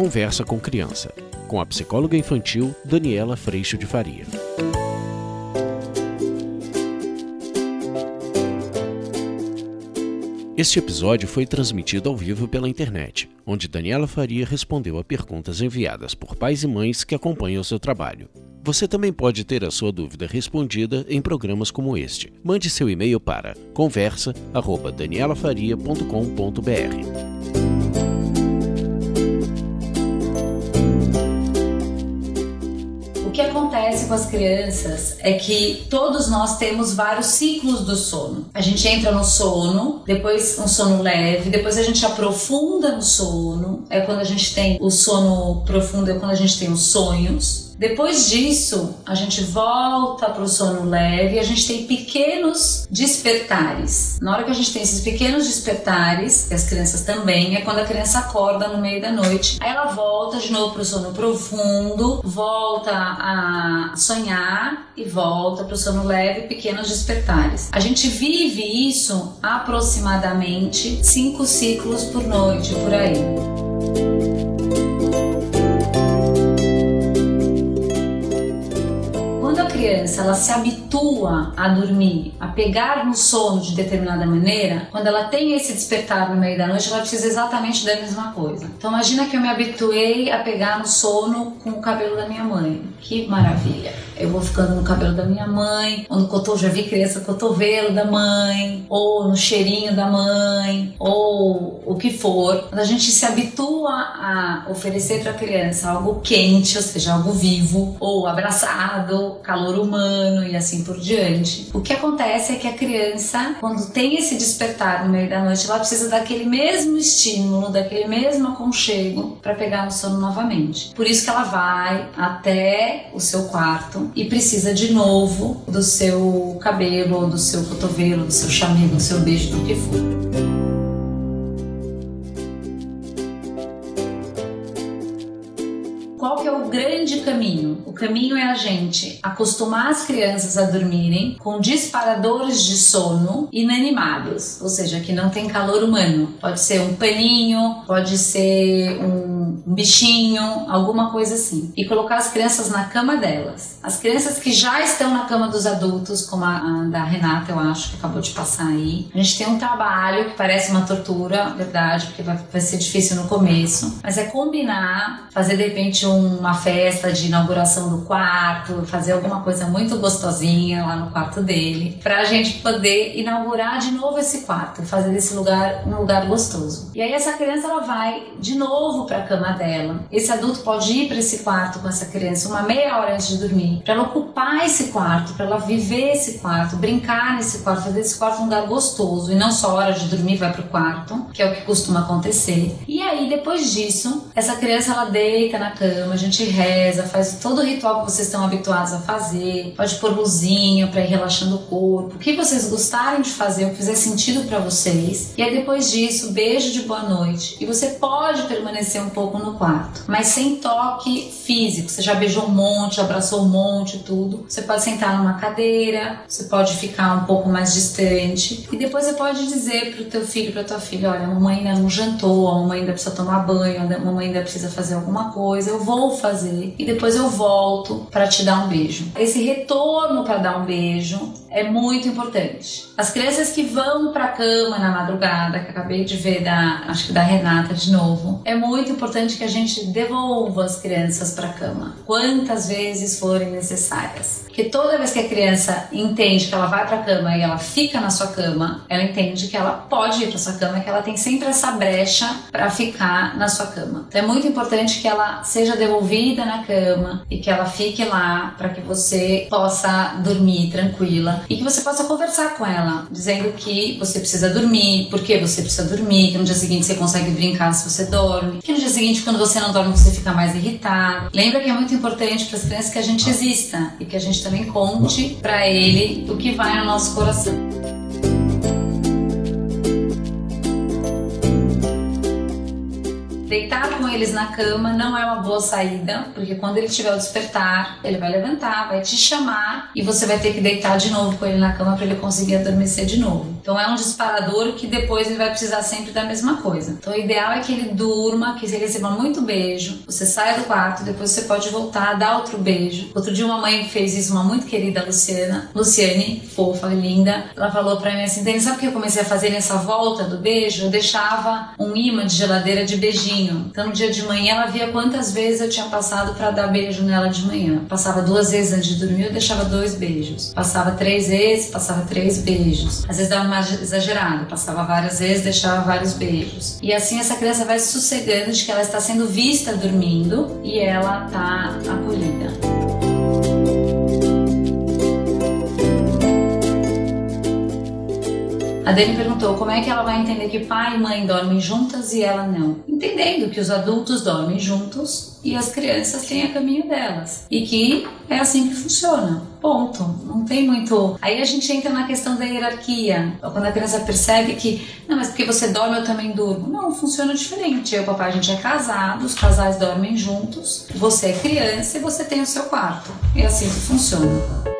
Conversa com Criança, com a psicóloga infantil Daniela Freixo de Faria. Este episódio foi transmitido ao vivo pela internet, onde Daniela Faria respondeu a perguntas enviadas por pais e mães que acompanham o seu trabalho. Você também pode ter a sua dúvida respondida em programas como este. Mande seu e-mail para conversa@danielafaria.com.br. acontece com as crianças é que todos nós temos vários ciclos do sono. A gente entra no sono, depois um sono leve, depois a gente aprofunda no sono. É quando a gente tem o sono profundo, é quando a gente tem os sonhos. Depois disso, a gente volta para o sono leve e a gente tem pequenos despertares. Na hora que a gente tem esses pequenos despertares, que as crianças também, é quando a criança acorda no meio da noite. Aí ela volta de novo para o sono profundo, volta a sonhar e volta para o sono leve, pequenos despertares. A gente vive isso aproximadamente cinco ciclos por noite, por aí. Criança ela se habitua a dormir, a pegar no sono de determinada maneira, quando ela tem esse despertar no meio da noite, ela precisa exatamente da mesma coisa. Então imagina que eu me habituei a pegar no sono com o cabelo da minha mãe. Que maravilha! Eu vou ficando no cabelo da minha mãe, ou no cotovelo, já vi criança cotovelo da mãe, ou no cheirinho da mãe, ou o que for. Quando a gente se habitua a oferecer para a criança algo quente, ou seja, algo vivo, ou abraçado, calor humano e assim por diante. O que acontece é que a criança, quando tem esse despertar no meio da noite, ela precisa daquele mesmo estímulo, daquele mesmo aconchego para pegar no sono novamente. Por isso que ela vai até o seu quarto e precisa de novo do seu cabelo, do seu cotovelo, do seu chamego, do seu beijo, do que for. qual que é o grande caminho? O caminho é a gente acostumar as crianças a dormirem com disparadores de sono inanimados, ou seja, que não tem calor humano. Pode ser um paninho, pode ser um, um bichinho, alguma coisa assim. E colocar as crianças na cama delas. As crianças que já estão na cama dos adultos, como a, a da Renata, eu acho, que acabou de passar aí. A gente tem um trabalho que parece uma tortura, verdade, porque vai, vai ser difícil no começo, mas é combinar, fazer de repente uma festa de inauguração do quarto, fazer alguma coisa muito gostosinha lá no quarto dele, pra gente poder inaugurar de novo esse quarto, fazer desse lugar um lugar gostoso. E aí essa criança ela vai de novo para a cama dela. Esse adulto pode ir para esse quarto com essa criança uma meia hora antes de dormir, para ela ocupar esse quarto, para ela viver esse quarto, brincar nesse quarto, fazer desse quarto um lugar gostoso e não só hora de dormir vai pro quarto, que é o que costuma acontecer. E aí depois disso, essa criança ela deita na cama cama, a gente reza, faz todo o ritual que vocês estão habituados a fazer, pode pôr luzinha para ir relaxando o corpo, o que vocês gostarem de fazer, o que fizer sentido para vocês. E aí depois disso, beijo de boa noite. E você pode permanecer um pouco no quarto, mas sem toque físico. Você já beijou um monte, abraçou um monte, tudo. Você pode sentar numa cadeira, você pode ficar um pouco mais distante e depois você pode dizer pro teu filho, pra tua filha, olha, a mamãe ainda não jantou, a mamãe ainda precisa tomar banho, a mamãe ainda precisa fazer alguma coisa. Eu vou fazer e depois eu volto para te dar um beijo. Esse retorno para dar um beijo é muito importante. As crianças que vão para a cama na madrugada, que acabei de ver da, acho que da Renata de novo, é muito importante que a gente devolva as crianças para a cama, quantas vezes forem necessárias. Porque toda vez que a criança entende que ela vai para a cama e ela fica na sua cama, ela entende que ela pode ir para sua cama, que ela tem sempre essa brecha para ficar na sua cama. Então é muito importante que ela seja devolvida na cama e que ela fique lá para que você possa dormir tranquila e que você possa conversar com ela, dizendo que você precisa dormir, por que você precisa dormir, que no dia seguinte você consegue brincar se você dorme, que no dia seguinte, quando você não dorme, você fica mais irritado. Lembra que é muito importante para as crianças que a gente exista e que a gente também conte para ele o que vai no nosso coração. Deitar com eles na cama não é uma boa saída, porque quando ele tiver o despertar, ele vai levantar, vai te chamar e você vai ter que deitar de novo com ele na cama para ele conseguir adormecer de novo. Então é um disparador que depois ele vai precisar sempre da mesma coisa. Então o ideal é que ele durma, que ele receba muito beijo. Você sai do quarto, depois você pode voltar, dar outro beijo. Outro dia uma mãe fez isso, uma muito querida Luciana, Luciane, fofa, linda. Ela falou para mim assim: sabe o que eu comecei a fazer nessa volta do beijo? Eu deixava um imã de geladeira de beijinho. Então no dia de manhã ela via quantas vezes eu tinha passado para dar beijo nela de manhã. Passava duas vezes antes de dormir, eu deixava dois beijos. Passava três vezes, passava três beijos. Às vezes dava mais exagerado, passava várias vezes, deixava vários beijos. E assim essa criança vai se sossegando de que ela está sendo vista dormindo e ela está acolhida. A Dani perguntou como é que ela vai entender que pai e mãe dormem juntas e ela não. Entendendo que os adultos dormem juntos e as crianças têm a caminho delas. E que é assim que funciona. Ponto. Não tem muito. Aí a gente entra na questão da hierarquia. Quando a criança percebe que, não, mas porque você dorme, eu também durmo. Não, funciona diferente. Eu e o papai, a gente é casado, os casais dormem juntos, você é criança e você tem o seu quarto. É assim que funciona.